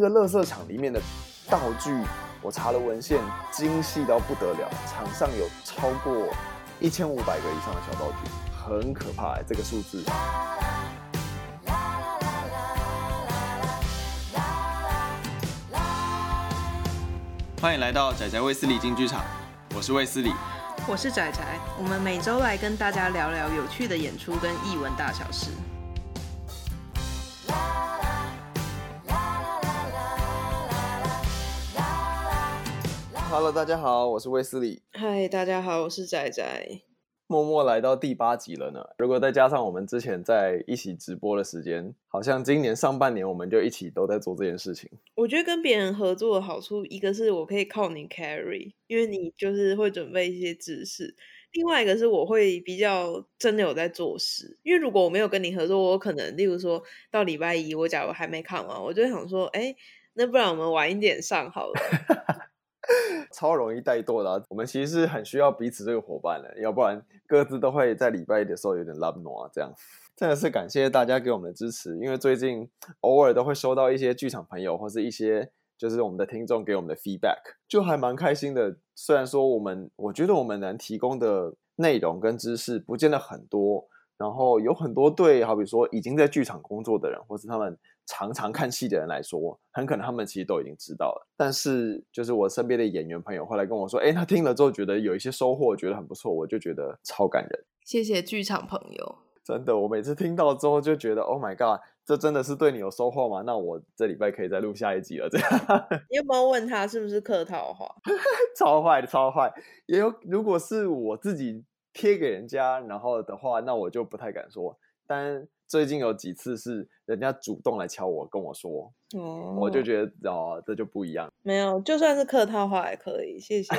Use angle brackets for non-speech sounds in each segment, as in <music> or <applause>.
这个垃圾场里面的道具，我查了文献，精细到不得了，场上有超过一千五百个以上的小道具，很可怕哎，这个数字。欢迎来到仔仔卫斯理进剧场，我是卫斯理，我是仔仔，我们每周来跟大家聊聊有趣的演出跟艺文大小事。Hello，大家好，我是威斯理。嗨，大家好，我是仔仔。默默来到第八集了呢。如果再加上我们之前在一起直播的时间，好像今年上半年我们就一起都在做这件事情。我觉得跟别人合作的好处，一个是我可以靠你 carry，因为你就是会准备一些知识；另外一个是我会比较真的有在做事。因为如果我没有跟你合作，我可能例如说到礼拜一，我假如还没看完，我就想说，哎，那不然我们晚一点上好了。<laughs> <laughs> 超容易怠惰的，我们其实是很需要彼此这个伙伴的，要不然各自都会在礼拜一的时候有点懒惰啊。这样真的是感谢大家给我们的支持，因为最近偶尔都会收到一些剧场朋友或是一些就是我们的听众给我们的 feedback，就还蛮开心的。虽然说我们我觉得我们能提供的内容跟知识不见得很多，然后有很多对好比说已经在剧场工作的人，或是他们。常常看戏的人来说，很可能他们其实都已经知道了。但是，就是我身边的演员朋友后来跟我说，哎，他听了之后觉得有一些收获，觉得很不错，我就觉得超感人。谢谢剧场朋友，真的，我每次听到之后就觉得，Oh my god，这真的是对你有收获吗？那我这礼拜可以再录下一集了。这样，<laughs> 你有没有问他是不是客套话？<laughs> 超坏的，超坏。也有，如果是我自己贴给人家，然后的话，那我就不太敢说。但最近有几次是人家主动来敲我，跟我说，哦，我就觉得哦，这就不一样。没有，就算是客套话也可以，谢谢。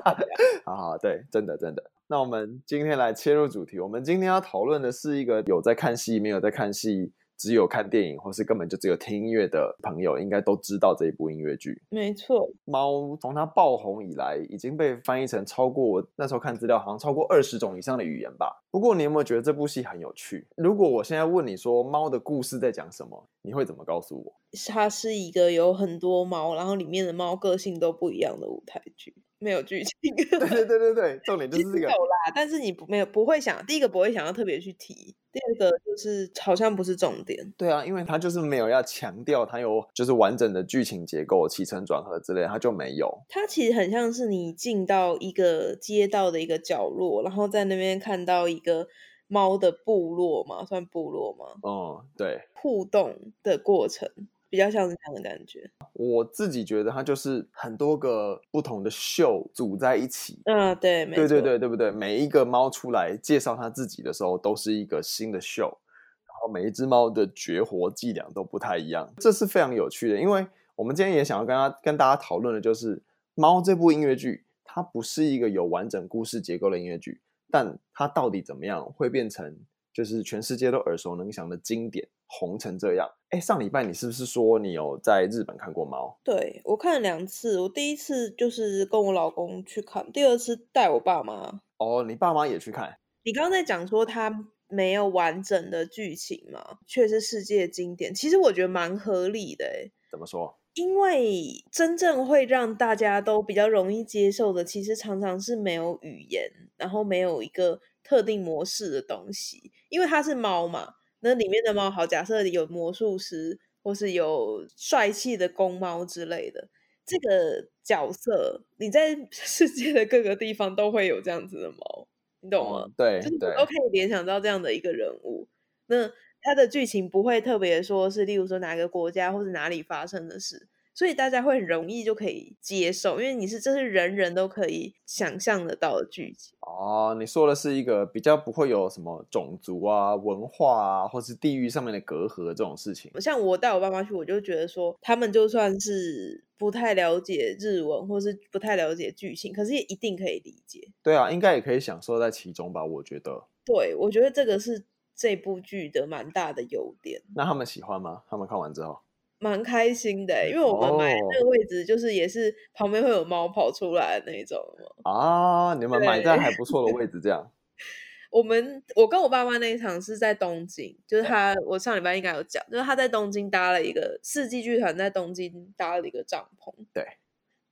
<laughs> 好好，对，真的真的。那我们今天来切入主题，我们今天要讨论的是一个有在看戏，没有在看戏。只有看电影，或是根本就只有听音乐的朋友，应该都知道这一部音乐剧。没错，猫从它爆红以来，已经被翻译成超过我那时候看资料，好像超过二十种以上的语言吧。不过，你有没有觉得这部戏很有趣？如果我现在问你说猫的故事在讲什么，你会怎么告诉我？它是一个有很多猫，然后里面的猫个性都不一样的舞台剧。没有剧情，<laughs> 对对对对对，重点就是这个有啦，但是你不没有不会想，第一个不会想要特别去提，第二个就是好像不是重点。对啊，因为他就是没有要强调他有就是完整的剧情结构、起承转合之类，他就没有。他其实很像是你进到一个街道的一个角落，然后在那边看到一个猫的部落嘛，算部落吗？嗯，对，互动的过程。比较像是这样的感觉，我自己觉得它就是很多个不同的秀组在一起。嗯，对，没，对对对，对不对？每一个猫出来介绍它自己的时候，都是一个新的秀，然后每一只猫的绝活伎俩都不太一样，这是非常有趣的。因为我们今天也想要跟他跟大家讨论的就是《猫》这部音乐剧，它不是一个有完整故事结构的音乐剧，但它到底怎么样会变成？就是全世界都耳熟能详的经典，红成这样。哎，上礼拜你是不是说你有在日本看过猫？对，我看了两次，我第一次就是跟我老公去看，第二次带我爸妈。哦，你爸妈也去看？你刚刚在讲说它没有完整的剧情嘛？却是世界经典，其实我觉得蛮合理的。哎，怎么说？因为真正会让大家都比较容易接受的，其实常常是没有语言，然后没有一个。特定模式的东西，因为它是猫嘛，那里面的猫好，假设有魔术师，或是有帅气的公猫之类的，这个角色，你在 <laughs> 世界的各个地方都会有这样子的猫，你懂吗？嗯、对，就是都可以联想到这样的一个人物。那它的剧情不会特别说是，例如说哪个国家或是哪里发生的事。所以大家会很容易就可以接受，因为你是这是人人都可以想象得到的剧情哦。你说的是一个比较不会有什么种族啊、文化啊，或是地域上面的隔阂这种事情。像我带我爸妈去，我就觉得说，他们就算是不太了解日文，或是不太了解剧情，可是也一定可以理解。对啊，应该也可以享受在其中吧？我觉得。对，我觉得这个是这部剧的蛮大的优点。那他们喜欢吗？他们看完之后？蛮开心的，因为我们买那个位置就是也是旁边会有猫跑出来的那种啊。你们买在还不错的位置，这样。<laughs> 我们我跟我爸妈那一场是在东京，就是他我上礼拜应该有讲，就是他在东京搭了一个四季剧团在东京搭了一个帐篷，对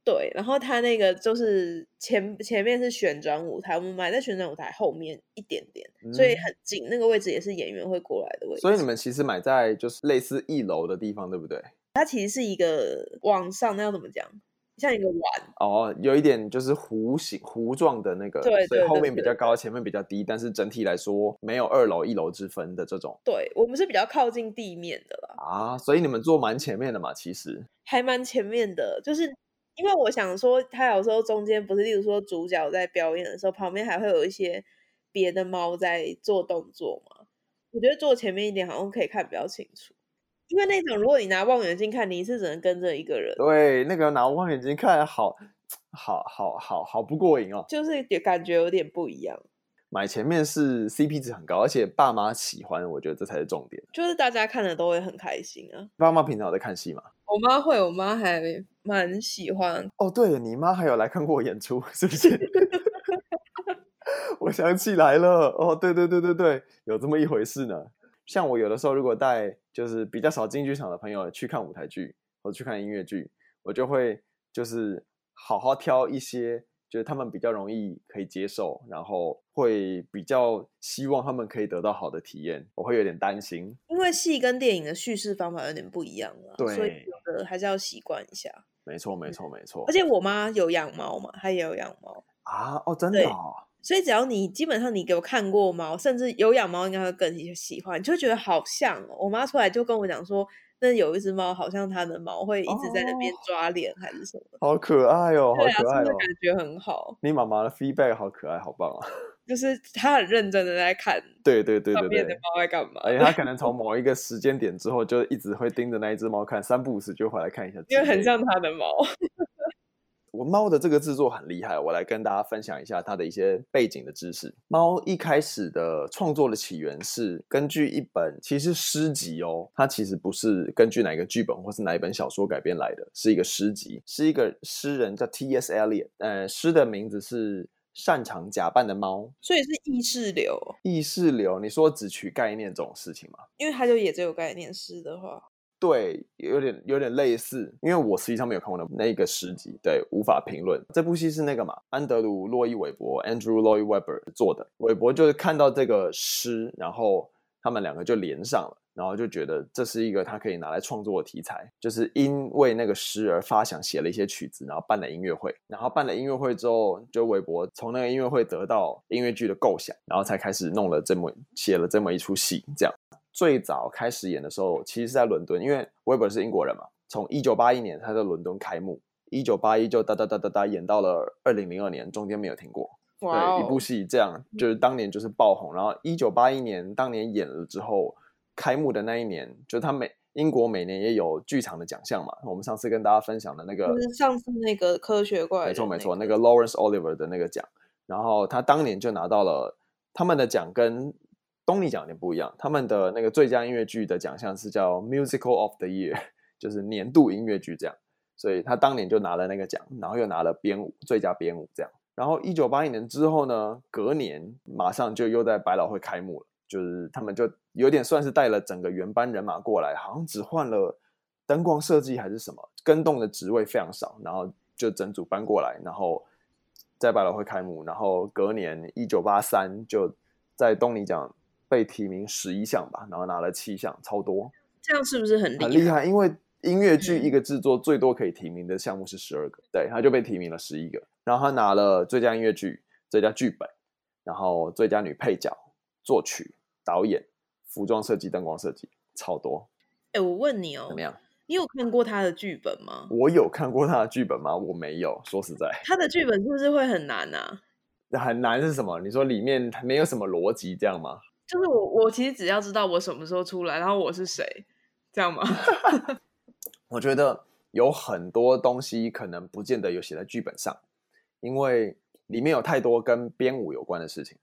对，然后他那个就是前前面是旋转舞台，我们买在旋转舞台后面一点点，嗯、所以很近，那个位置也是演员会过来的位置。所以你们其实买在就是类似一楼的地方，对不对？它其实是一个往上，那要怎么讲？像一个碗哦，有一点就是弧形弧状的那个，对，对，对，对，对，所以后面比较高，前面比较低，但是整体来说没有二楼一楼之分的这种。对，我们是比较靠近地面的啦。啊，所以你们坐蛮前面的嘛，其实还蛮前面的，就是因为我想说，他有时候中间不是，例如说主角在表演的时候，旁边还会有一些别的猫在做动作嘛。我觉得坐前面一点好像可以看比较清楚。因为那种，如果你拿望远镜看，你是只能跟着一个人。对，那个拿望远镜看好，好好好好不过瘾哦。就是感觉有点不一样。买前面是 CP 值很高，而且爸妈喜欢，我觉得这才是重点。就是大家看了都会很开心啊。爸妈平常有在看戏吗？我妈会，我妈还蛮喜欢。哦，对，你妈还有来看过我演出，是不是？<laughs> 我想起来了，哦，对对对对对，有这么一回事呢。像我有的时候，如果带就是比较少进剧场的朋友去看舞台剧或去看音乐剧，我就会就是好好挑一些，就是他们比较容易可以接受，然后会比较希望他们可以得到好的体验。我会有点担心，因为戏跟电影的叙事方法有点不一样了，对，所以有的还是要习惯一下。没错，没错，没错。而且我妈有养猫嘛，她也有养猫啊，哦，真的哦。所以只要你基本上你给我看过猫，甚至有养猫，应该会更喜欢，你就会觉得好像哦。我妈出来就跟我讲说，那有一只猫好像它的毛会一直在那边抓脸还是什么，好可爱哦，好可爱哦，感觉很好。你妈妈的 feedback 好可爱，好棒啊！<laughs> 就是他很认真的在看，对对对对对，的猫在干嘛？而且他可能从某一个时间点之后，就一直会盯着那一只猫看，三不五时就回来看一下，因为很像他的毛。<laughs> 我猫的这个制作很厉害，我来跟大家分享一下它的一些背景的知识。猫一开始的创作的起源是根据一本其实诗集哦，它其实不是根据哪个剧本或是哪一本小说改编来的，是一个诗集，是一个诗人叫 T.S. Eliot，呃，诗的名字是擅长假扮的猫，所以是意识流。意识流，你说只取概念这种事情吗？因为它就也只有概念诗的话。对，有点有点类似，因为我实际上没有看过那那个诗集，对，无法评论。这部戏是那个嘛，安德鲁·洛伊·韦伯 （Andrew Lloyd Webber） 做的。韦伯就是看到这个诗，然后他们两个就连上了，然后就觉得这是一个他可以拿来创作的题材，就是因为那个诗而发想写了一些曲子，然后办了音乐会。然后办了音乐会之后，就韦伯从那个音乐会得到音乐剧的构想，然后才开始弄了这么写了这么一出戏，这样。最早开始演的时候，其实是在伦敦，因为韦伯是英国人嘛。从一九八一年他在伦敦开幕，一九八一就哒哒哒哒哒演到了二零零二年，中间没有停过。Wow. 对，一部戏这样，就是当年就是爆红。然后一九八一年当年演了之后，开幕的那一年，就是他每英国每年也有剧场的奖项嘛。我们上次跟大家分享的那个，就是上次那个科学怪人，没错没错，那个 Lawrence Oliver 的那个奖，然后他当年就拿到了他们的奖跟。东尼奖有点不一样，他们的那个最佳音乐剧的奖项是叫 Musical of the Year，就是年度音乐剧这样，所以他当年就拿了那个奖，然后又拿了编舞最佳编舞这样。然后一九八一年之后呢，隔年马上就又在百老汇开幕了，就是他们就有点算是带了整个原班人马过来，好像只换了灯光设计还是什么，跟动的职位非常少，然后就整组搬过来，然后在百老汇开幕，然后隔年一九八三就在东尼奖。被提名十一项吧，然后拿了七项，超多。这样是不是很厉害？很厉害，因为音乐剧一个制作最多可以提名的项目是十二个，嗯，对，他就被提名了十一个。然后他拿了最佳音乐剧、最佳剧本，然后最佳女配角、作曲、导演、服装设计、灯光设计，超多。哎，我问你哦，怎么样？你有看过他的剧本吗？我有看过他的剧本吗？我没有。说实在，他的剧本是不是会很难啊？很难是什么？你说里面没有什么逻辑这样吗？就是我，我其实只要知道我什么时候出来，然后我是谁，这样吗？<laughs> 我觉得有很多东西可能不见得有写在剧本上，因为里面有太多跟编舞有关的事情。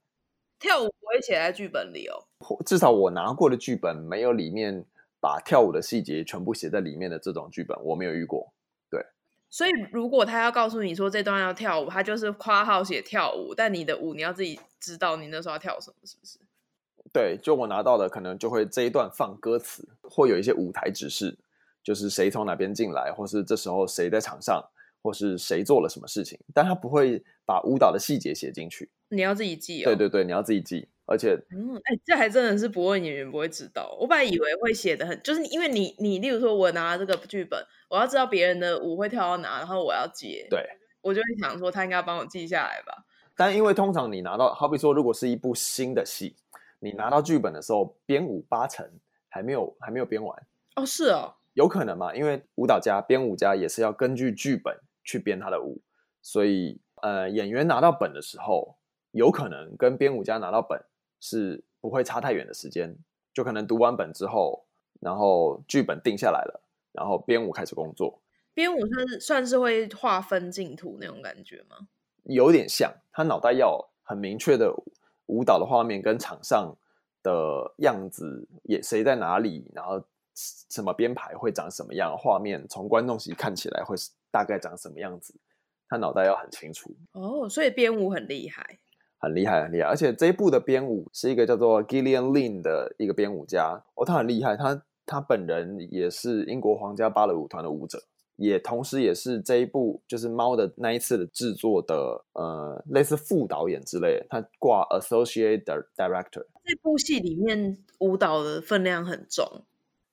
跳舞不会写在剧本里哦，至少我拿过的剧本没有里面把跳舞的细节全部写在里面的这种剧本，我没有遇过。对，所以如果他要告诉你说这段要跳舞，他就是夸号写跳舞，但你的舞你要自己知道你那时候要跳什么，是不是？对，就我拿到的可能就会这一段放歌词，会有一些舞台指示，就是谁从哪边进来，或是这时候谁在场上，或是谁做了什么事情，但他不会把舞蹈的细节写进去。你要自己记哦。对对对，你要自己记，而且，嗯，哎，这还真的是不问演员不会知道。我本来以为会写的很，就是因为你你，例如说我拿这个剧本，我要知道别人的舞会跳到哪，然后我要接，对，我就会想说他应该帮我记下来吧。但因为通常你拿到，好比说如果是一部新的戏。你拿到剧本的时候，编舞八成还没有还没有编完哦，是哦，有可能嘛？因为舞蹈家、编舞家也是要根据剧本去编他的舞，所以呃，演员拿到本的时候，有可能跟编舞家拿到本是不会差太远的时间，就可能读完本之后，然后剧本定下来了，然后编舞开始工作。编舞算是算是会划分净土那种感觉吗？有点像，他脑袋要很明确的。舞蹈的画面跟场上的样子也谁在哪里，然后什么编排会长什么样，画面从观众席看起来会大概长什么样子，他脑袋要很清楚哦。所以编舞很厉害，很厉害，很厉害。而且这一部的编舞是一个叫做 Gillian Lynne 的一个编舞家哦，他很厉害，他他本人也是英国皇家芭蕾舞团的舞者。也同时，也是这一部就是猫的那一次的制作的呃，类似副导演之类的，他挂 associate director。这部戏里面舞蹈的分量很重，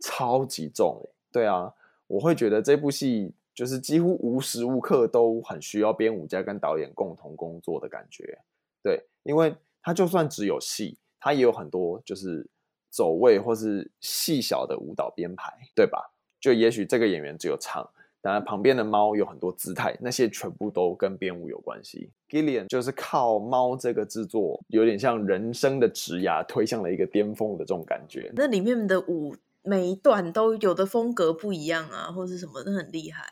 超级重。对啊，我会觉得这部戏就是几乎无时无刻都很需要编舞家跟导演共同工作的感觉。对，因为他就算只有戏，他也有很多就是走位或是细小的舞蹈编排，对吧？就也许这个演员只有唱。当然，旁边的猫有很多姿态，那些全部都跟编舞有关系。Gillian 就是靠猫这个制作，有点像人生的职涯推向了一个巅峰的这种感觉。那里面的舞每一段都有的风格不一样啊，或是什么，都很厉害。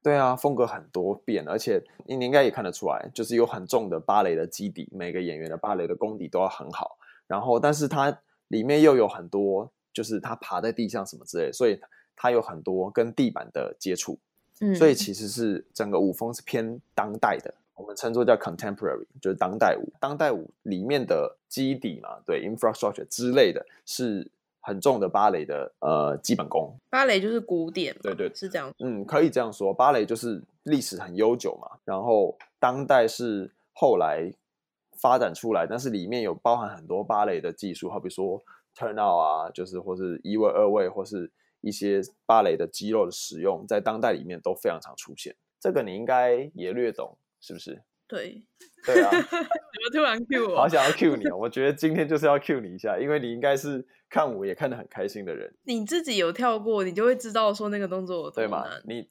对啊，风格很多变，而且你应该也看得出来，就是有很重的芭蕾的基底，每个演员的芭蕾的功底都要很好。然后，但是它里面又有很多，就是他爬在地上什么之类，所以。它有很多跟地板的接触，嗯，所以其实是整个舞风是偏当代的，我们称作叫 contemporary，就是当代舞。当代舞里面的基底嘛，对，infrastructure 之类的是很重的芭蕾的呃基本功。芭蕾就是古典，对对，是这样。嗯，可以这样说，芭蕾就是历史很悠久嘛，然后当代是后来发展出来，但是里面有包含很多芭蕾的技术，好比说 turn out 啊，就是或是一位、二位，或是。一些芭蕾的肌肉的使用，在当代里面都非常常出现。这个你应该也略懂，是不是？对，对啊。<laughs> 怎么突然 cue 我？好想要 cue 你哦！<laughs> 我觉得今天就是要 cue 你一下，因为你应该是看舞也看得很开心的人。你自己有跳过，你就会知道说那个动作有多难。对吗？你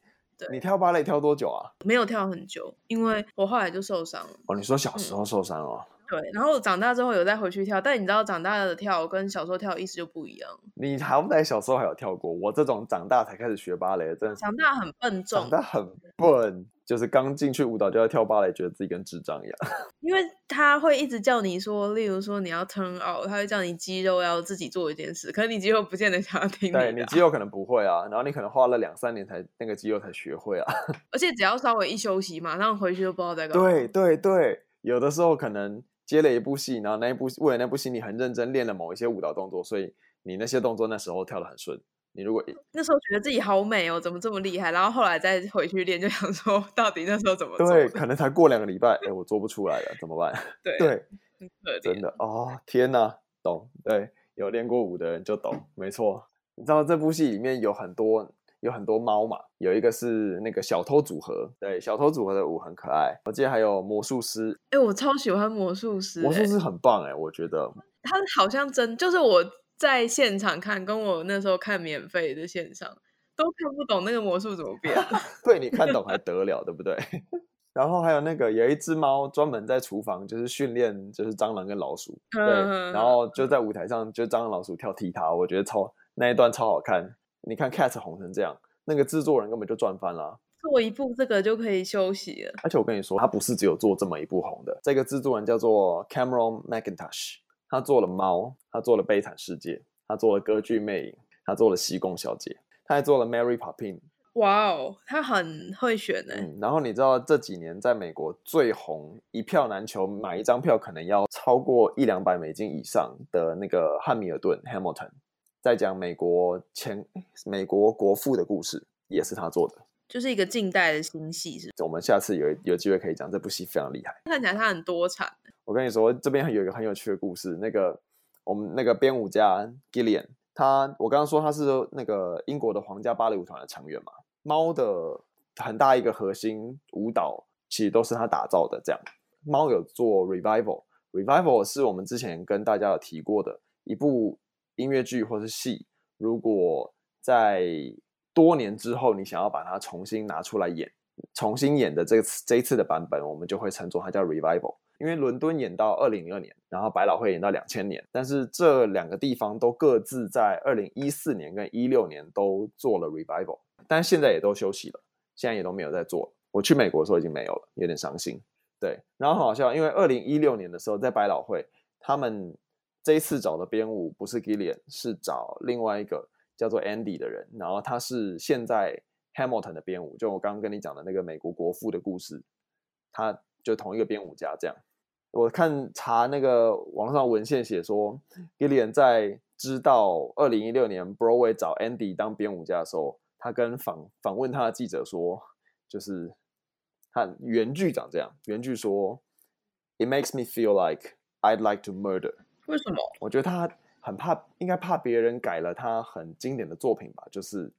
你跳芭蕾跳多久啊？没有跳很久，因为我后来就受伤了。哦，你说小时候受伤哦？嗯对，然后长大之后有再回去跳，但你知道长大的跳跟小时候跳的意思就不一样。你好歹小时候还有跳过，我这种长大才开始学芭蕾，真的长大很笨重，长大很笨，就是刚进去舞蹈就要跳芭蕾，觉得自己跟智障一样。<laughs> 因为他会一直叫你说，例如说你要 turn out，他会叫你肌肉要自己做一件事，可是你肌肉不见得想要听你啊。对，你肌肉可能不会啊，然后你可能花了两三年才那个肌肉才学会啊。<laughs> 而且只要稍微一休息，马上回去就不知道在干嘛。对对对，有的时候可能。接了一部戏，然后那一部为了那部戏，你很认真练了某一些舞蹈动作，所以你那些动作那时候跳的很顺。你如果那时候觉得自己好美哦，怎么这么厉害？然后后来再回去练，就想说到底那时候怎么做？对，可能才过两个礼拜，哎，我做不出来了，怎么办？对对，真的哦，天哪，懂？对，有练过舞的人就懂，没错。你知道这部戏里面有很多。有很多猫嘛，有一个是那个小偷组合，对，小偷组合的舞很可爱。我记得还有魔术师，哎、欸，我超喜欢魔术师、欸，魔术师很棒哎、欸，我觉得他好像真就是我在现场看，跟我那时候看免费的线上都看不懂那个魔术怎么变。<laughs> 对，你看懂还得了，对不对？<laughs> 然后还有那个有一只猫专门在厨房就是训练，就是蟑螂跟老鼠，对，然后就在舞台上就蟑螂老鼠跳踢踏，我觉得超那一段超好看。你看 Cats 红成这样，那个制作人根本就赚翻了。做一部这个就可以休息了。而且我跟你说，他不是只有做这么一部红的。这个制作人叫做 Cameron Mackintosh，他做了《猫》，他做了《悲惨世界》，他做了《歌剧魅影》，他做了《西贡小姐》，他还做了《Mary Poppins》。哇哦，他很会选呢。嗯，然后你知道这几年在美国最红、一票难求，买一张票可能要超过一两百美金以上的那个汉密尔顿 （Hamilton），在讲美国前美国国父的故事，也是他做的。就是一个近代的新戏，是。我们下次有有机会可以讲这部戏，非常厉害。看起来他很多产。我跟你说，这边有一个很有趣的故事。那个我们那个编舞家 Gillian，他我刚刚说他是那个英国的皇家芭蕾舞团的成员嘛。猫的很大一个核心舞蹈，其实都是他打造的。这样，猫有做 Revival，Revival 是我们之前跟大家有提过的一部音乐剧或是戏。如果在多年之后，你想要把它重新拿出来演，重新演的这次这一次的版本，我们就会称作它叫 Revival。因为伦敦演到二零零二年，然后百老汇演到两千年，但是这两个地方都各自在二零一四年跟一六年都做了 Revival，但现在也都休息了，现在也都没有在做。我去美国的时候已经没有了，有点伤心。对，然后很好笑，因为二零一六年的时候在百老汇，他们这一次找的编舞不是 Gillian，是找另外一个。叫做 Andy 的人，然后他是现在 Hamilton 的编舞，就我刚刚跟你讲的那个美国国父的故事，他就同一个编舞家这样。我看查那个网上文献写说，Gillian 在知道二零一六年 Broadway 找 Andy 当编舞家的时候，他跟访访问他的记者说，就是他原句长这样，原句说，It makes me feel like I'd like to murder。为什么？我觉得他。很怕，应该怕别人改了他很经典的作品吧？就是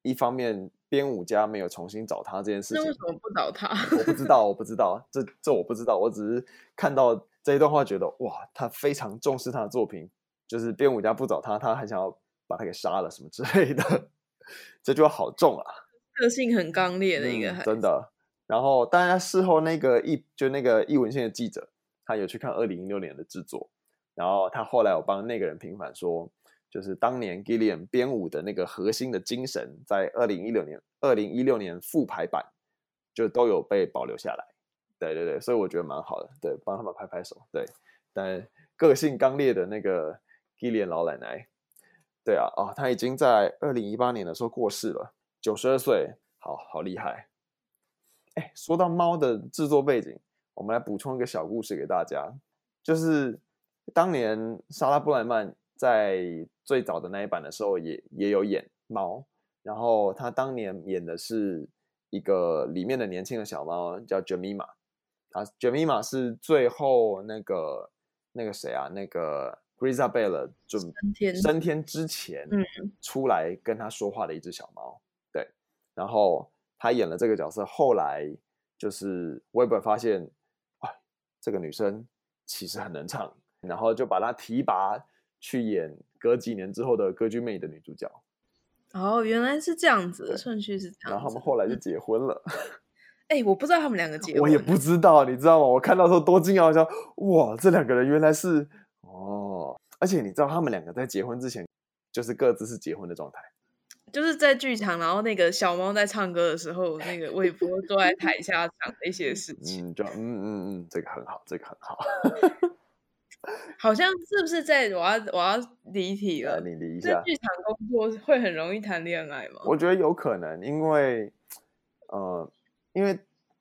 一方面编舞家没有重新找他这件事情，那为什么不找他？我不知道，我不知道，这这我不知道。我只是看到这一段话，觉得哇，他非常重视他的作品，就是编舞家不找他，他还想要把他给杀了什么之类的，<laughs> 这句话好重啊！个性很刚烈的一个、嗯，真的。然后，当然事后那个一就那个译文献的记者，他有去看二零一六年的制作。然后他后来有帮那个人平反说，就是当年 Gillian 编舞的那个核心的精神，在二零一六年、二零一六年复排版就都有被保留下来。对对对，所以我觉得蛮好的，对，帮他们拍拍手。对，但个性刚烈的那个 Gillian 老奶奶，对啊，哦，她已经在二零一八年的时候过世了，九十二岁，好好厉害。哎，说到猫的制作背景，我们来补充一个小故事给大家，就是。当年莎拉布莱曼在最早的那一版的时候也也有演猫，然后他当年演的是一个里面的年轻的小猫叫 Jemima，啊 Jemima 是最后那个那个谁啊，那个 Grizabella 准升天升天之前出来跟他说话的一只小猫，对，然后他演了这个角色，后来就是 Weber 发现，哇，这个女生其实很能唱。然后就把她提拔去演隔几年之后的《歌剧魅影》的女主角。哦，原来是这样子的顺序是这样。然后他们后来就结婚了。哎、欸，我不知道他们两个结婚。<laughs> 我也不知道，你知道吗？我看到的时候多惊讶，我想哇，这两个人原来是哦。而且你知道，他们两个在结婚之前就是各自是结婚的状态。就是在剧场，然后那个小猫在唱歌的时候，那个韦伯坐在台下讲的一些 <laughs> 事情。嗯，就嗯嗯嗯，这个很好，这个很好。<laughs> 好像是不是在我要我要离题了？你离一下。剧场工作会很容易谈恋爱吗？我觉得有可能，因为呃，因为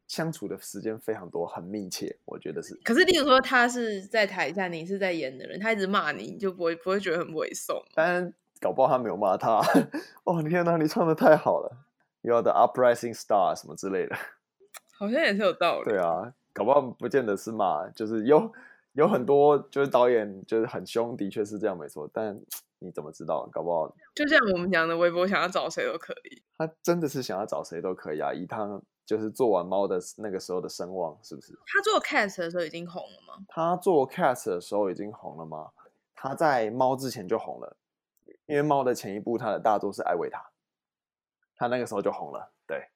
相处的时间非常多，很密切。我觉得是。可是，例如说他是在台下，你是在演的人，他一直骂你，你就不会不会觉得很猥琐？但搞不好他没有骂他。<laughs> 哦，天哪，你唱的太好了，You're the uprising star 什么之类的，<laughs> 好像也是有道理。对啊，搞不好不见得是骂，就是有。有很多就是导演就是很凶，的确是这样没错。但 <tsk> 你怎么知道？搞不好就像我们讲的，微博想要找谁都可以。他真的是想要找谁都可以啊！以他就是做完猫的那个时候的声望，是不是？他做 cast 的时候已经红了吗？他做 cast 的时候已经红了吗？他在猫之前就红了，因为猫的前一部他的大作是艾维塔，他那个时候就红了。对，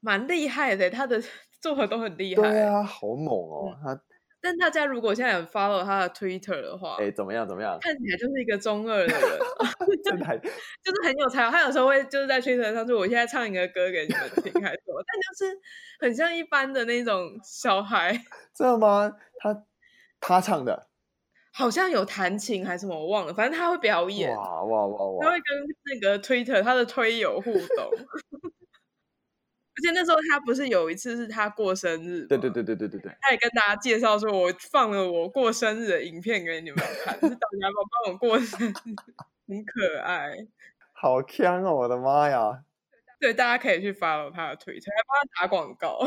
蛮厉害的，他的 <laughs> 做的都很厉害。对啊，好猛哦，嗯、他。但大家如果现在有 follow 他的 Twitter 的话，哎，怎么样？怎么样？看起来就是一个中二的人，<laughs> 真的还 <laughs> 就是很有才华。他有时候会就是在 Twitter 上说：“我现在唱一个歌给你们听，还是什么？”但就是很像一般的那种小孩。知道吗？他他唱的，好像有弹琴还是什么，我忘了，反正他会表演，哇哇哇哇，他会跟那个 Twitter 他的推友互动。<laughs> 而且那时候他不是有一次是他过生日，对对对对对对对，他也跟大家介绍说，我放了我过生日的影片给你们看，是大家帮我过生日，很可爱，好香哦，我的妈呀！对，大家可以去 follow 他的 Twitter，还帮他打广告，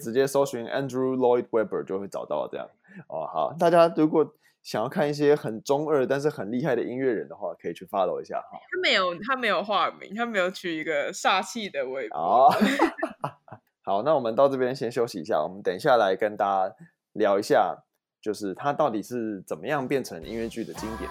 直接搜寻 Andrew Lloyd Webber 就会找到这样。哦，好，大家如果想要看一些很中二但是很厉害的音乐人的话，可以去 follow 一下哈。他没有，他没有化名，他没有取一个煞气的微博。哦，<laughs> 好，那我们到这边先休息一下，我们等一下来跟大家聊一下，就是他到底是怎么样变成音乐剧的经典。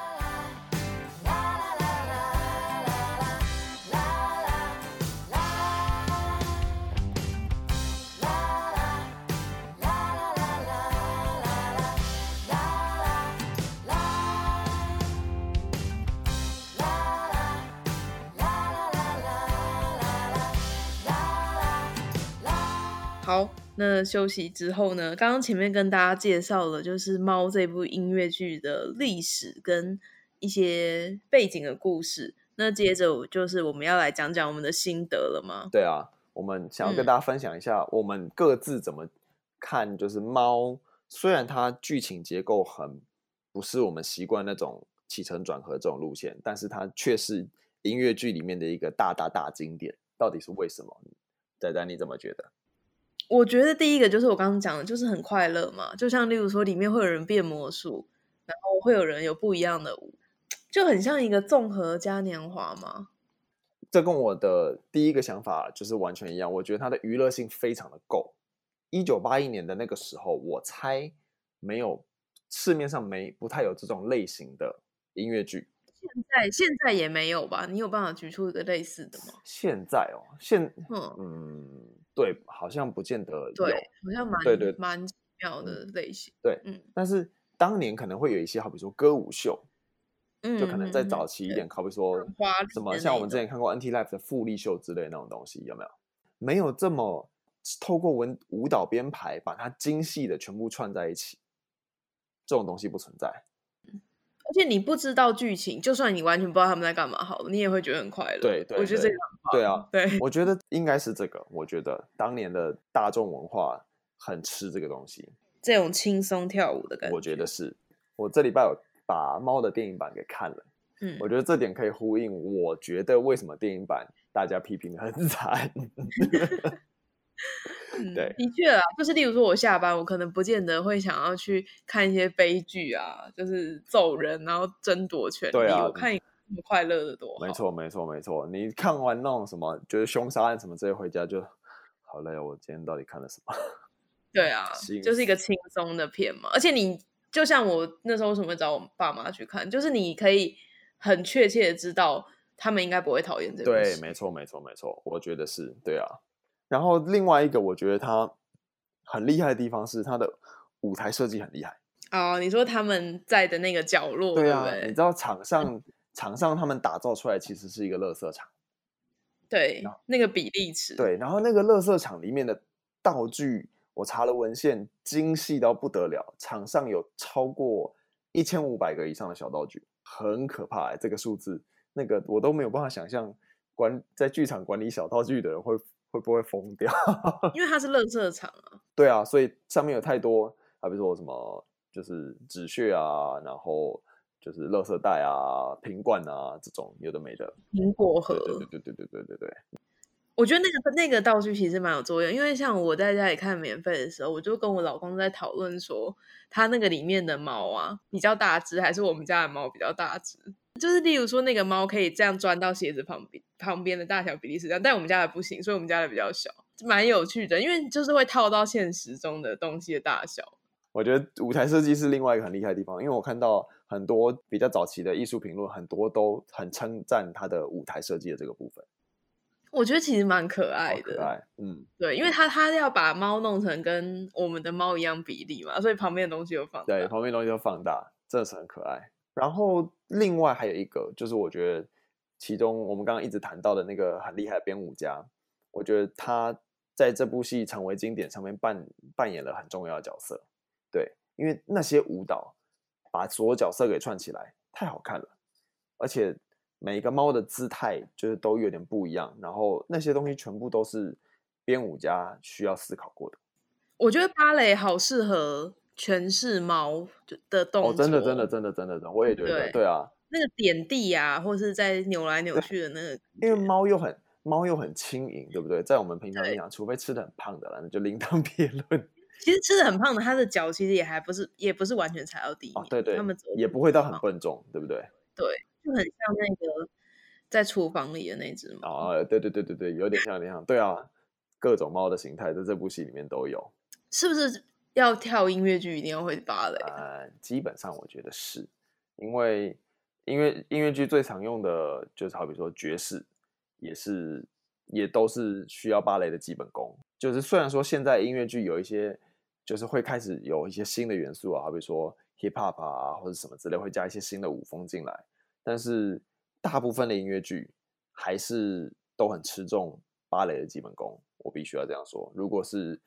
那休息之后呢？刚刚前面跟大家介绍了，就是《猫》这部音乐剧的历史跟一些背景的故事。那接着就是我们要来讲讲我们的心得了吗？对啊，我们想要跟大家分享一下，我们各自怎么看。就是《猫》，虽然它剧情结构很不是我们习惯那种起承转合这种路线，但是它却是音乐剧里面的一个大大大经典。到底是为什么？仔仔，你怎么觉得？我觉得第一个就是我刚刚讲的，就是很快乐嘛。就像例如说，里面会有人变魔术，然后会有人有不一样的舞，就很像一个综合嘉年华嘛。这跟我的第一个想法就是完全一样。我觉得它的娱乐性非常的够。一九八一年的那个时候，我猜没有市面上没不太有这种类型的音乐剧。现在现在也没有吧？你有办法举出一个类似的吗？现在哦，现嗯。嗯对，好像不见得有，对，好像蛮对对蛮奇妙的类型。对，嗯，但是当年可能会有一些，好比说歌舞秀，嗯，就可能再早期一点，好比说什么像我们之前看过 NT Live 的复利秀之类那种东西，有没有？没有这么透过文舞蹈编排把它精细的全部串在一起，这种东西不存在。而且你不知道剧情，就算你完全不知道他们在干嘛，好了，你也会觉得很快乐。对，对，我觉得这个很对啊，对，我觉得应该是这个。我觉得当年的大众文化很吃这个东西，这种轻松跳舞的感觉。我觉得是。我这礼拜有把猫的电影版给看了，嗯，我觉得这点可以呼应。我觉得为什么电影版大家批评的很 <laughs> 惨。<laughs> 嗯、对，的确啊，就是例如说，我下班，我可能不见得会想要去看一些悲剧啊，就是揍人，然后争夺权利。对啊，我看一个快乐的多。没错，没错，没错。你看完那种什么，就是凶杀案什么这些回家就好累。我今天到底看了什么？<laughs> 对啊，就是一个轻松的片嘛。而且你就像我那时候为什么找我爸妈去看，就是你可以很确切的知道他们应该不会讨厌这个。对，没错，没错，没错。我觉得是对啊。然后另外一个我觉得他很厉害的地方是他的舞台设计很厉害哦。你说他们在的那个角落，对啊，对对，你知道场上场上他们打造出来其实是一个乐色场，对，那个比例尺，对，然后那个乐色场里面的道具，我查了文献，精细到不得了，场上有超过一千五百个以上的小道具，很可怕哎，这个数字，那个我都没有办法想象，管在剧场管理小道具的人会。会不会疯掉？<laughs> 因为它是垃圾场啊。对啊，所以上面有太多，啊，比如说什么就是纸屑啊，然后就是垃圾袋啊、瓶罐啊这种有的没的。苹果盒。对对对对对对对对。我觉得那个那个道具其实蛮有作用，因为像我在家里看免费的时候，我就跟我老公在讨论说，他那个里面的猫啊比较大只，还是我们家的猫比较大只？就是例如说，那个猫可以这样钻到鞋子旁边，旁边的大小比例是这样，但我们家的不行，所以我们家的比较小，蛮有趣的，因为就是会套到现实中的东西的大小。我觉得舞台设计是另外一个很厉害的地方，因为我看到很多比较早期的艺术评论，很多都很称赞它的舞台设计的这个部分。我觉得其实蛮可爱的，可爱，嗯，对，因为他他要把猫弄成跟我们的猫一样比例嘛，所以旁边的东西又放大，对，旁边的东西又放大，这是很可爱。然后另外还有一个，就是我觉得其中我们刚刚一直谈到的那个很厉害的编舞家，我觉得他在这部戏成为经典上面扮扮演了很重要的角色。对，因为那些舞蹈把所有角色给串起来，太好看了。而且每一个猫的姿态就是都有点不一样，然后那些东西全部都是编舞家需要思考过的。我觉得芭蕾好适合诠释猫的动作，哦，真的，真的，真的，真的，真的，我也觉得，对，对啊，那个点地啊，或是在扭来扭去的那个，因为猫又很猫又很轻盈，对不对？在我们平常来讲，除非吃的很胖的了，那就另当 <laughs> 别论。其实吃的很胖的，它的脚其实也还不是，也不是完全踩到地面，哦、对对，他们也不会到很笨重，对不对？对，就很像那个在厨房里的那只猫。哦，对对对对对，有点像，有点像，对啊，各种猫的形态在这部戏里面都有。是不是要跳音乐剧一定要会芭蕾？呃，基本上我觉得是，因为音乐音乐剧最常用的就是好比说爵士，也是也都是需要芭蕾的基本功。就是虽然说现在音乐剧有一些就是会开始有一些新的元素啊，好比说 hip hop 啊或者什么之类，会加一些新的舞风进来，但是大部分的音乐剧还是都很吃重芭蕾的基本功。我必须要这样说，如果是。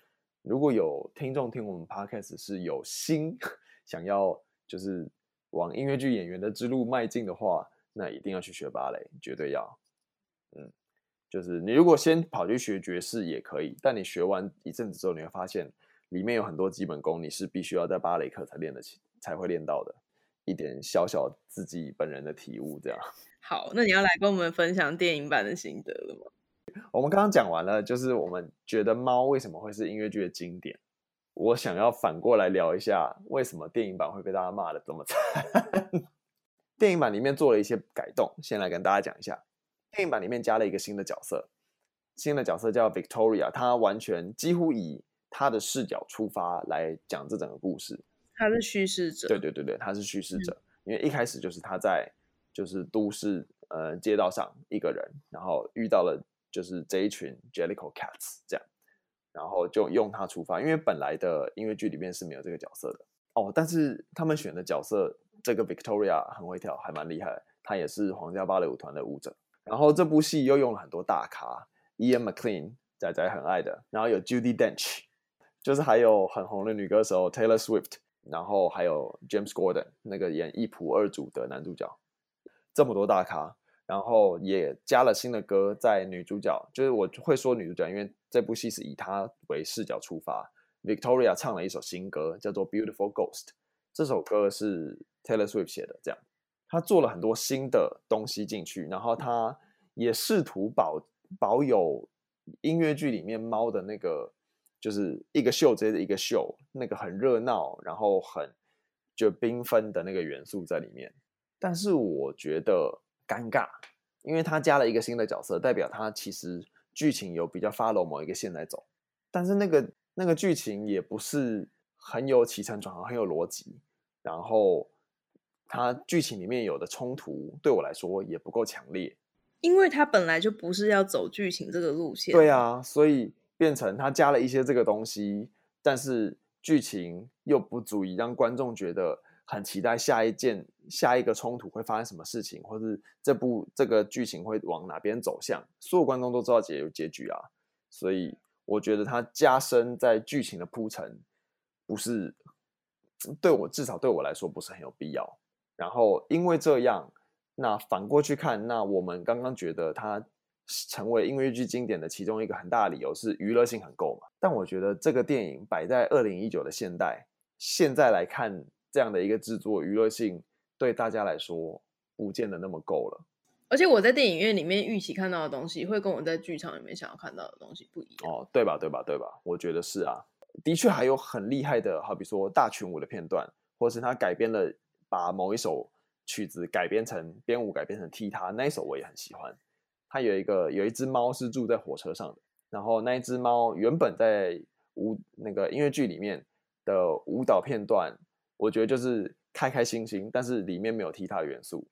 如果有听众听我们 podcast 是有心 <laughs> 想要就是往音乐剧演员的之路迈进的话，那一定要去学芭蕾，绝对要。嗯，就是你如果先跑去学爵士也可以，但你学完一阵子之后，你会发现里面有很多基本功，你是必须要在芭蕾课才练得起，才会练到的。一点小小自己本人的体悟，这样。<laughs> 好，那你要来跟我们分享电影版的心得了吗？我们刚刚讲完了，就是我们觉得猫为什么会是音乐剧的经典。我想要反过来聊一下，为什么电影版会被大家骂的这么惨。<laughs> 电影版里面做了一些改动，先来跟大家讲一下。电影版里面加了一个新的角色，新的角色叫 Victoria，她完全几乎以她的视角出发来讲这整个故事。她是叙事者。对对对对，她是叙事者。嗯。因为一开始就是她在就是都市呃街道上一个人，然后遇到了。就是这一群 Jellicle Cats 这样，然后就用它出发，因为本来的音乐剧里面是没有这个角色的哦。但是他们选的角色，这个 Victoria 很会跳，还蛮厉害。她也是皇家芭蕾舞团的舞者。然后这部戏又用了很多大咖 Ian McLean 仔仔很爱的，然后有 Judy Dench，就是还有很红的女歌手 Taylor Swift，然后还有 James Gordon 那个演一仆二主的男主角，这么多大咖。然后也加了新的歌，在女主角，就是我会说女主角，因为这部戏是以她为视角出发。Victoria 唱了一首新歌，叫做《Beautiful Ghost》。这首歌是 Taylor Swift 写的，这样，他做了很多新的东西进去，然后他也试图保保有音乐剧里面猫的那个，就是一个秀接着一个秀，那个很热闹，然后很就缤纷的那个元素在里面。但是我觉得。尴尬，因为他加了一个新的角色，代表他其实剧情有比较 follow 某一个线在走，但是那个那个剧情也不是很有起承转合，很有逻辑，然后他剧情里面有的冲突对我来说也不够强烈，因为他本来就不是要走剧情这个路线，对啊，所以变成他加了一些这个东西，但是剧情又不足以让观众觉得。很期待下一件、下一个冲突会发生什么事情，或是这部这个剧情会往哪边走向。所有观众都知道结有结局啊，所以我觉得它加深在剧情的铺陈，不是对我至少对我来说不是很有必要。然后因为这样，那反过去看，那我们刚刚觉得它成为音乐剧经典的其中一个很大的理由是娱乐性很够嘛。但我觉得这个电影摆在二零一九的现代，现在来看。这样的一个制作，娱乐性对大家来说不见得那么够了。而且我在电影院里面预期看到的东西，会跟我在剧场里面想要看到的东西不一样。哦，对吧？对吧？对吧？我觉得是啊，的确还有很厉害的，好比说大群舞的片段，或是他改编了，把某一首曲子改编成编舞，改编成踢踏，那一首我也很喜欢。他有一个有一只猫是住在火车上的，然后那一只猫原本在舞那个音乐剧里面的舞蹈片段。我觉得就是开开心心，但是里面没有踢踏元素。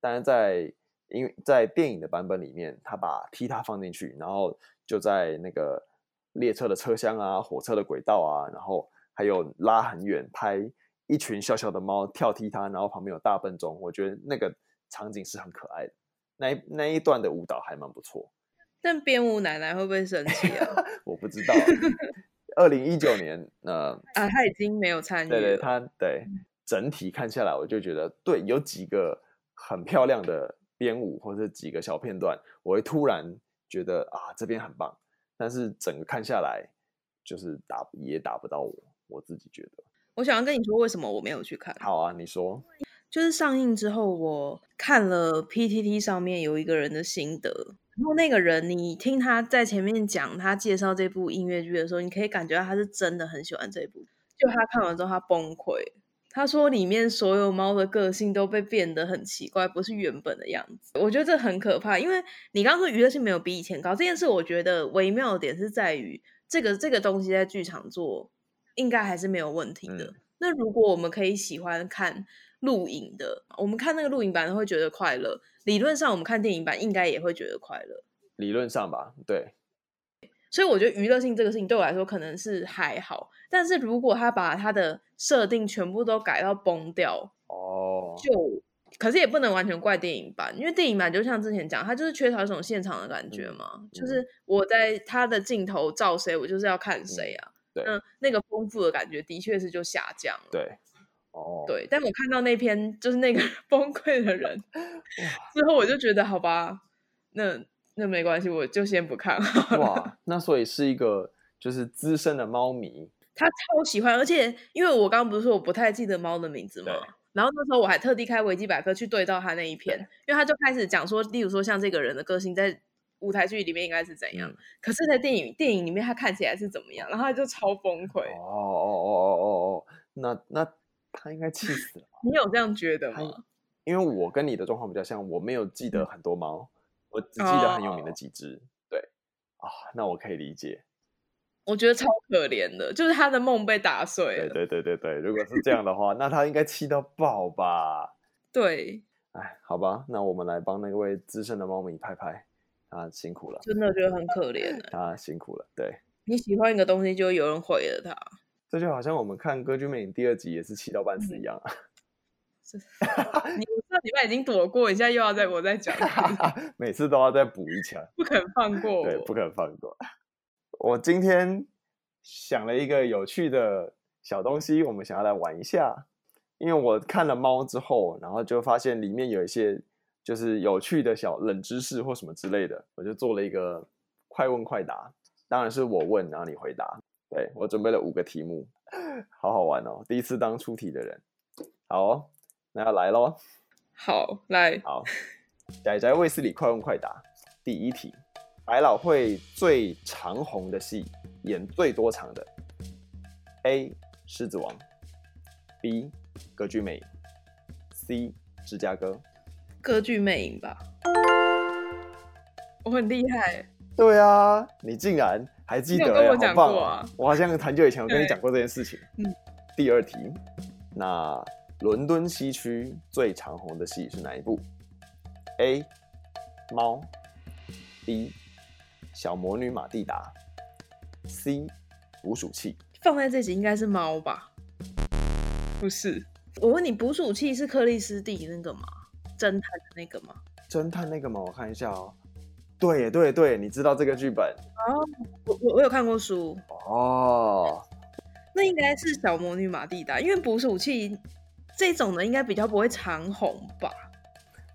但是在因为在电影的版本里面，他把踢踏放进去，然后就在那个列车的车厢啊、火车的轨道啊，然后还有拉很远拍一群小小的猫跳踢踏，然后旁边有大笨钟，我觉得那个场景是很可爱的。那一那一段的舞蹈还蛮不错。但编舞奶奶会不会生气啊？<laughs> 我不知道。二零一九年，呃，啊，他已经没有参与了。对对，他对整体看下来，我就觉得对，有几个很漂亮的编舞或者几个小片段，我会突然觉得啊，这边很棒。但是整个看下来，就是打也打不到我，我自己觉得。我想要跟你说，为什么我没有去看？好啊，你说。就是上映之后，我看了 PTT 上面有一个人的心得，然后那个人，你听他在前面讲他介绍这部音乐剧的时候，你可以感觉到他是真的很喜欢这部。就他看完之后，他崩溃，他说里面所有猫的个性都被变得很奇怪，不是原本的样子。我觉得这很可怕，因为你刚刚说娱乐性没有比以前高，这件事我觉得微妙的点是在于这个这个东西在剧场做应该还是没有问题的。嗯。那如果我们可以喜欢看。录影的，我们看那个录影版会觉得快乐。理论上，我们看电影版应该也会觉得快乐。理论上吧，对。所以我觉得娱乐性这个事情对我来说可能是还好，但是如果他把他的设定全部都改到崩掉，哦，就可是也不能完全怪电影版，因为电影版就像之前讲，它就是缺少一种现场的感觉嘛，嗯、就是我在他的镜头照谁，我就是要看谁啊。嗯、对，那那个丰富的感觉的确是就下降了。对。哦，对，但我看到那篇就是那个 <laughs> 崩溃的人 <laughs> 之后，我就觉得好吧，那那没关系，我就先不看。哇，那所以是一个就是资深的猫迷，他超喜欢，而且因为我刚刚不是说我不太记得猫的名字嘛，然后那时候我还特地开维基百科去对到他那一篇，因为他就开始讲说，例如说像这个人的个性在舞台剧里面应该是怎样，嗯、可是在电影电影里面他看起来是怎么样，然后他就超崩溃。哦哦哦哦哦哦，那那。他应该气死了。你有这样觉得吗？因为我跟你的状况比较像，我没有记得很多猫，我只记得很有名的几只。Oh. 对啊，那我可以理解。我觉得超可怜的，就是他的梦被打碎了。对对对对对，如果是这样的话，那他应该气到爆吧？对。哎，好吧，那我们来帮那位资深的猫咪拍拍，他辛苦了。真的觉得很可怜。他辛苦了。对。你喜欢一个东西，就有人毁了它。这就好像我们看《歌剧魅影》第二集也是气到半死一样啊！你上礼拜已经躲过，你现在又要再我再讲，<laughs> 每次都要再补一枪，不肯放过。对，不肯放过。我今天想了一个有趣的小东西，我们想要来玩一下。因为我看了猫之后，然后就发现里面有一些就是有趣的小冷知识或什么之类的，我就做了一个快问快答，当然是我问，然后你回答。对，我准备了五个题目，好好玩哦！第一次当出题的人，好哦，那要来喽。好，来，好，仔仔卫斯理快问快答。第一题，百老汇最长红的戏，演最多场的，A. 狮子王，B. 歌剧魅影，C. 芝加哥。歌剧魅影吧，<laughs> 我很厉害。对啊，你竟然。还记得、欸？我讲过！我好像很久以前我跟你讲过这件事情。嗯。第二题，那伦敦西区最长红的戏是哪一部？A. 猫，B. 小魔女马蒂达，C. 捕鼠器。放在这集应该是猫吧？不是。我问你，捕鼠器是克里斯蒂那个吗？侦探的那个吗？侦探那个吗？我看一下哦。对对对，你知道这个剧本哦？我我我有看过书哦。那应该是小魔女马蒂达，因为捕鼠器这种的应该比较不会长红吧？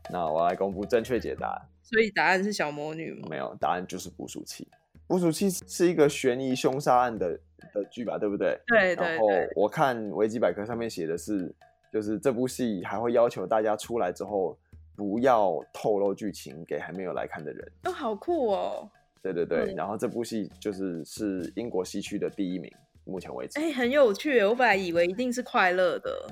那我来公布正确解答。所以答案是小魔女吗？没有，答案就是捕鼠器。捕鼠器是一个悬疑凶杀案的的剧吧？对不对？对，对对。然后我看维基百科上面写的是，就是这部戏还会要求大家出来之后。不要透露剧情给还没有来看的人。哦，好酷哦！对对对，嗯、然后这部戏就是是英国西区的第一名，目前为止。哎，很有趣，我本来以为一定是快乐的，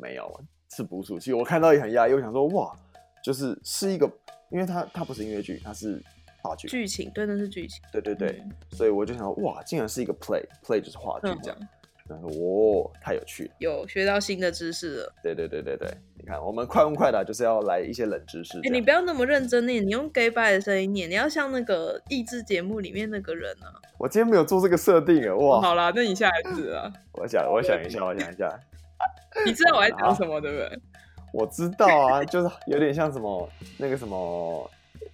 没有，是捕鼠器。我看到也很讶异，我想说哇，就是是一个，因为它它不是音乐剧，它是话剧。剧情，对，那是剧情。对对对，嗯、所以我就想说哇，竟然是一个 play，play play 就是话剧这样。嗯然后哦，太有趣了，有学到新的知识了。对对对对对，你看，我们快问快答就是要来一些冷知识。你不要那么认真念，你用 gay bye 的声音念，你要像那个益智节目里面那个人啊。我今天没有做这个设定啊，哇！好啦，那你下一次啊。我想，我想一下，我想一下。<laughs> 你知道我在讲什么，对不对？<laughs> 我知道啊，就是有点像什么那个什么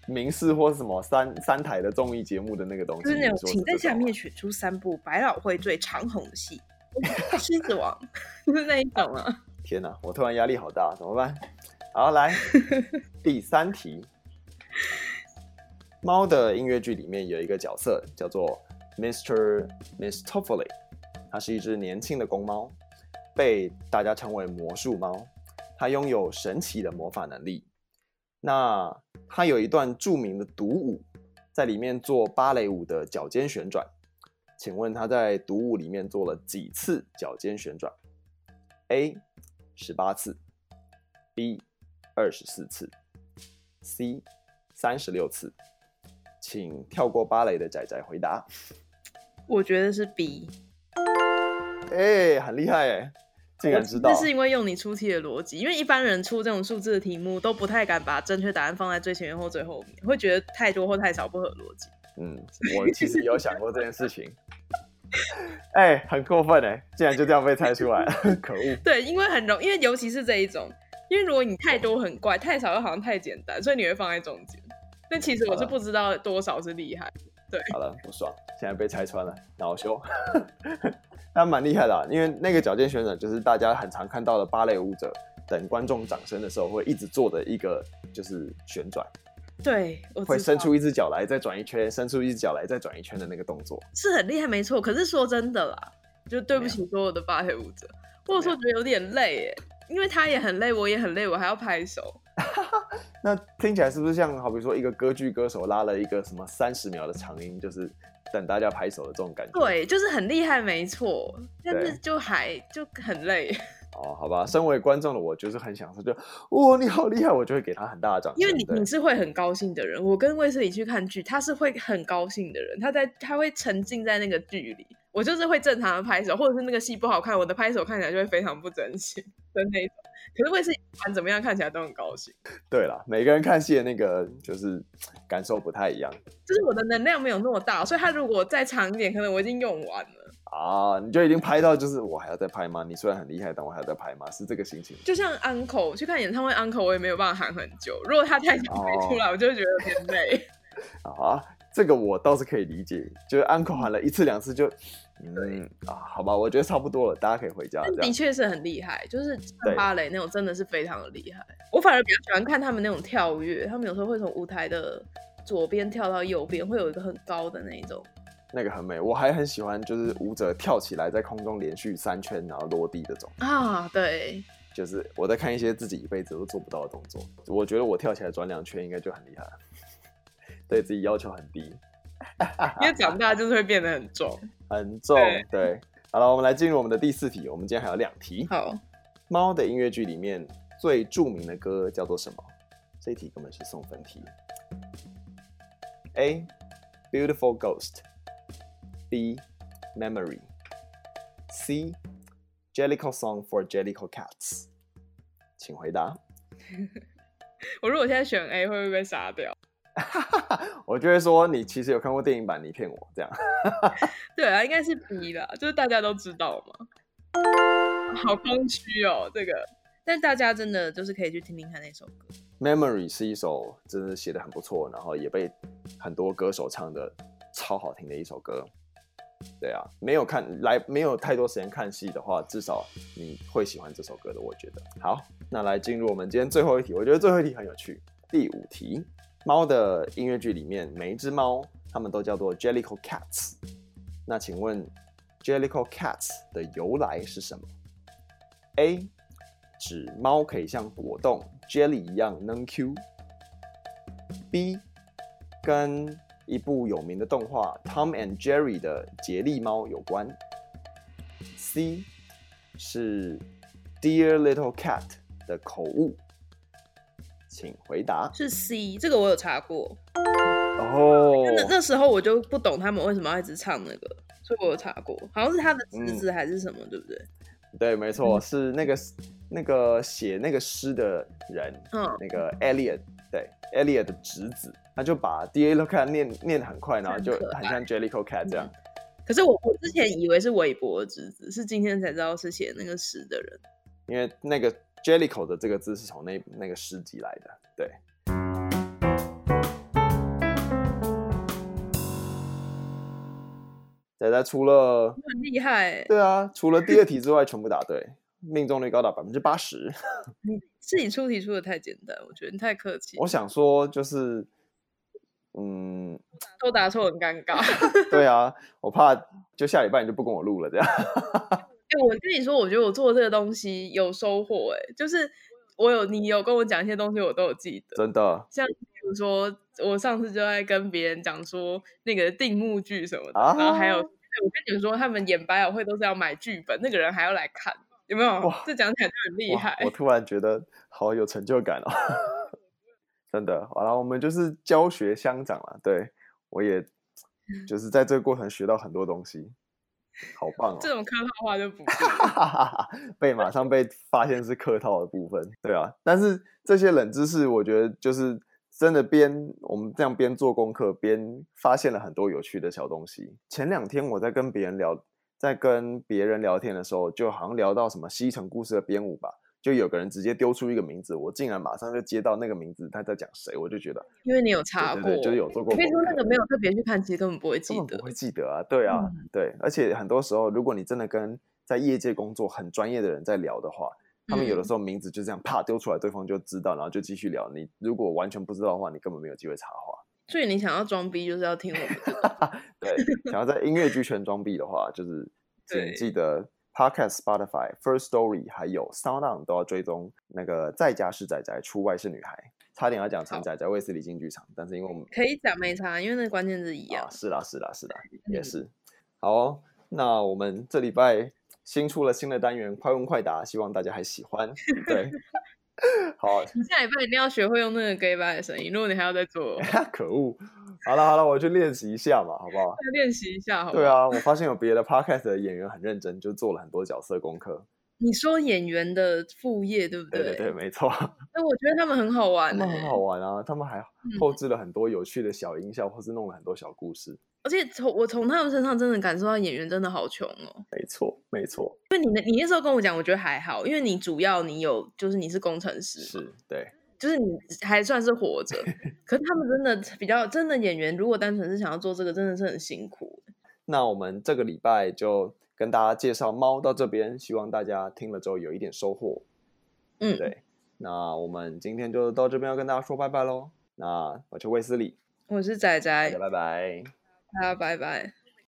民视或什么三三台的综艺节目的那个东西。就是那种，请在下面选出三部百老汇最长红的戏。<laughs> 狮子王是那一种啊？天哪，我突然压力好大，怎么办？好，来 <laughs> 第三题。猫的音乐剧里面有一个角色叫做 Mr. Mistoffoli，它是一只年轻的公猫，被大家称为魔术猫。它拥有神奇的魔法能力。那它有一段著名的独舞，在里面做芭蕾舞的脚尖旋转。请问他在读物里面做了几次脚尖旋转？A. 十八次，B. 二十四次，C. 三十六次。请跳过芭蕾的仔仔回答。我觉得是 B。哎、欸，很厉害哎，竟然知道。这是因为用你出题的逻辑，因为一般人出这种数字的题目都不太敢把正确答案放在最前面或最后面，会觉得太多或太少不合逻辑。嗯，<laughs> 我其实有想过这件事情。哎、欸，很过分哎，竟然就这样被猜出来了，可恶。<laughs> 对，因为很容，因为尤其是这一种，因为如果你太多很怪，太少又好像太简单，所以你会放在中间。但其实我是不知道多少是厉害，对。好了，不爽，现在被拆穿了，恼羞。<laughs> 那蛮厉害的、啊，因为那个脚尖旋转就是大家很常看到的芭蕾舞者等观众掌声的时候会一直做的一个就是旋转。对，会伸出一只脚来再转一圈，伸出一只脚来再转一圈的那个动作是很厉害，没错。可是说真的啦，就对不起所有的芭蕾舞者，或者说觉得有点累耶，因为他也很累，我也很累，我还要拍手。<laughs> 那听起来是不是像好比说一个歌剧歌手拉了一个什么三十秒的长音，就是等大家拍手的这种感觉？对，就是很厉害，没错。但是就还就很累。哦，好吧，身为观众的我就是很享受，就哇你好厉害，我就会给他很大的掌声。因为你你是会很高兴的人，我跟卫斯理去看剧，他是会很高兴的人，他在他会沉浸在那个剧里，我就是会正常的拍手，或者是那个戏不好看，我的拍手看起来就会非常不真心的那种。可是卫斯理不管怎么样看起来都很高兴。<laughs> 对了，每个人看戏的那个就是感受不太一样，就是我的能量没有那么大，所以他如果再长一点，可能我已经用完了。啊，你就已经拍到，就是我还要再拍吗？你虽然很厉害，但我还要再拍吗？是这个心情。就像 Uncle 去看演唱会，Uncle 我也没有办法喊很久。如果他太想拍出来，哦、我就会觉得有点累。<laughs> 啊，这个我倒是可以理解。就是 Uncle 喊了一次两次就，嗯啊，好吧，我觉得差不多了，大家可以回家。的确是很厉害，就是芭蕾那种真的是非常的厉害。我反而比较喜欢看他们那种跳跃，他们有时候会从舞台的左边跳到右边，会有一个很高的那种。那个很美，我还很喜欢，就是舞者跳起来在空中连续三圈，然后落地这种啊，对，就是我在看一些自己一辈子都做不到的动作，我觉得我跳起来转两圈应该就很厉害，对自己要求很低，因为长大就是会变得很重，很重，对，对，好了，我们来进入我们的第四题，我们今天还有两题，好，猫的音乐剧里面最著名的歌叫做什么？这一题根本是送分题，A Beautiful Ghost。B memory C Jellicoe song for Jellicoe cats，请回答。<laughs> 我如果现在选 A，会不会被杀掉？<laughs> 我就会说你其实有看过电影版，你骗我这样。<laughs> 对啊，应该是 B 的，就是大家都知道嘛。好空虚哦，这个。但大家真的就是可以去听听看那首歌。Memory 是一首真的写的很不错，然后也被很多歌手唱的超好听的一首歌。对啊，没有看来，没有太多时间看戏的话，至少你会喜欢这首歌的。我觉得好，那来进入我们今天最后一题。我觉得最后一题很有趣。第五题，猫的音乐剧里面每一只猫，它们都叫做 Jellicle Cats。那请问 Jellicle Cats 的由来是什么？A 指猫可以像果冻 Jelly 一样能 Q。B 跟一部有名的动画《Tom and Jerry》的杰利猫有关。C 是 Dear Little Cat 的口误，请回答。是 C，这个我有查过。哦，那那时候我就不懂他们为什么要一直唱那个，所以我有查过，好像是他的侄子还是什么，嗯、对不对？对，没错，是那个那个写那个诗的人，嗯，那个 Elliot，对，Elliot 的侄子。他就把 Dear Little Cat 念念得很快，然后就很像 Jellicoe Cat 这样。可是我我之前以为是韦伯的侄子，是今天才知道是写那个诗的人。因为那个 Jellicle 的这个字是从那那个诗集来的。对。仔仔除了很厉害，对啊，除了第二题之外全部答对，命中率高达百分之八十。<laughs> 你自己出题出的太简单，我觉得你太客气。我想说就是，嗯，都答错很尴尬。<laughs> 对啊，我怕就下礼拜你就不跟我录了这样。<laughs> 哎、欸，我跟你说，我觉得我做这个东西有收获，哎，就是我有你有跟我讲一些东西，我都有记得。真的，像比如说，我上次就在跟别人讲说那个定目剧什么的，啊、然后还有。我跟你们说，他们演百老汇都是要买剧本，那个人还要来看，有没有？哇，这讲起来就很厉害。我突然觉得好有成就感哦，<laughs> 真的。好了，我们就是教学相长了。对，我也 <laughs> 就是在这个过程学到很多东西，好棒哦。这种客套话就不 <laughs> 被马上被发现是客套的部分。对啊，但是这些冷知识，我觉得就是。真的边我们这样边做功课边发现了很多有趣的小东西。前两天我在跟别人聊，在跟别人聊天的时候，就好像聊到什么西城故事的编舞吧，就有个人直接丢出一个名字，我竟然马上就接到那个名字，他在讲谁，我就觉得，因为你有查过，对对对，就是有做过。我跟你说那个没有特别去看，其实根本不会记得，不会记得啊，对啊，嗯、对，而且很多时候，如果你真的跟在业界工作很专业的人在聊的话。他们有的时候名字就这样啪丢出来，对方就知道，然后就继续聊。你如果完全不知道的话，你根本没有机会插话。所以你想要装逼，就是要听我们。<laughs> 对，想要在音乐剧圈装逼的话，就是 <laughs> 请记得 Podcast、Spotify、First Story 还有 SoundOn 都要追踪。那个在家是仔仔，出外是女孩。差点要讲成仔仔卫斯理进剧场，但是因为我们可以讲没差，因为那个关键字一样。啊、是啦，是啦，是啦，也是。嗯、好、哦，那我们这礼拜。新出了新的单元，快问快答，希望大家还喜欢。对，<laughs> 好，你下礼拜一定要学会用那个 gay bye 的声音。如果你还要再做，<laughs> 可恶！好了好了，我去练习一下嘛，好不好？练习一下好不好，对啊，我发现有别的 podcast 的演员很认真，就做了很多角色功课。你说演员的副业对不对？对对对，没错。<laughs> 那我觉得他们很好玩，他们很好玩啊！他们还后置了很多有趣的小音效，或是弄了很多小故事。而且从我从他们身上真的感受到演员真的好穷哦。没错，没错。因为你你那时候跟我讲，我觉得还好，因为你主要你有就是你是工程师，是对，就是你还算是活着。<laughs> 可是他们真的比较真的演员，如果单纯是想要做这个，真的是很辛苦。那我们这个礼拜就跟大家介绍猫到这边，希望大家听了之后有一点收获。嗯，对。那我们今天就到这边要跟大家说拜拜喽。那我是卫斯理，我是仔仔，拜拜。大家拜拜。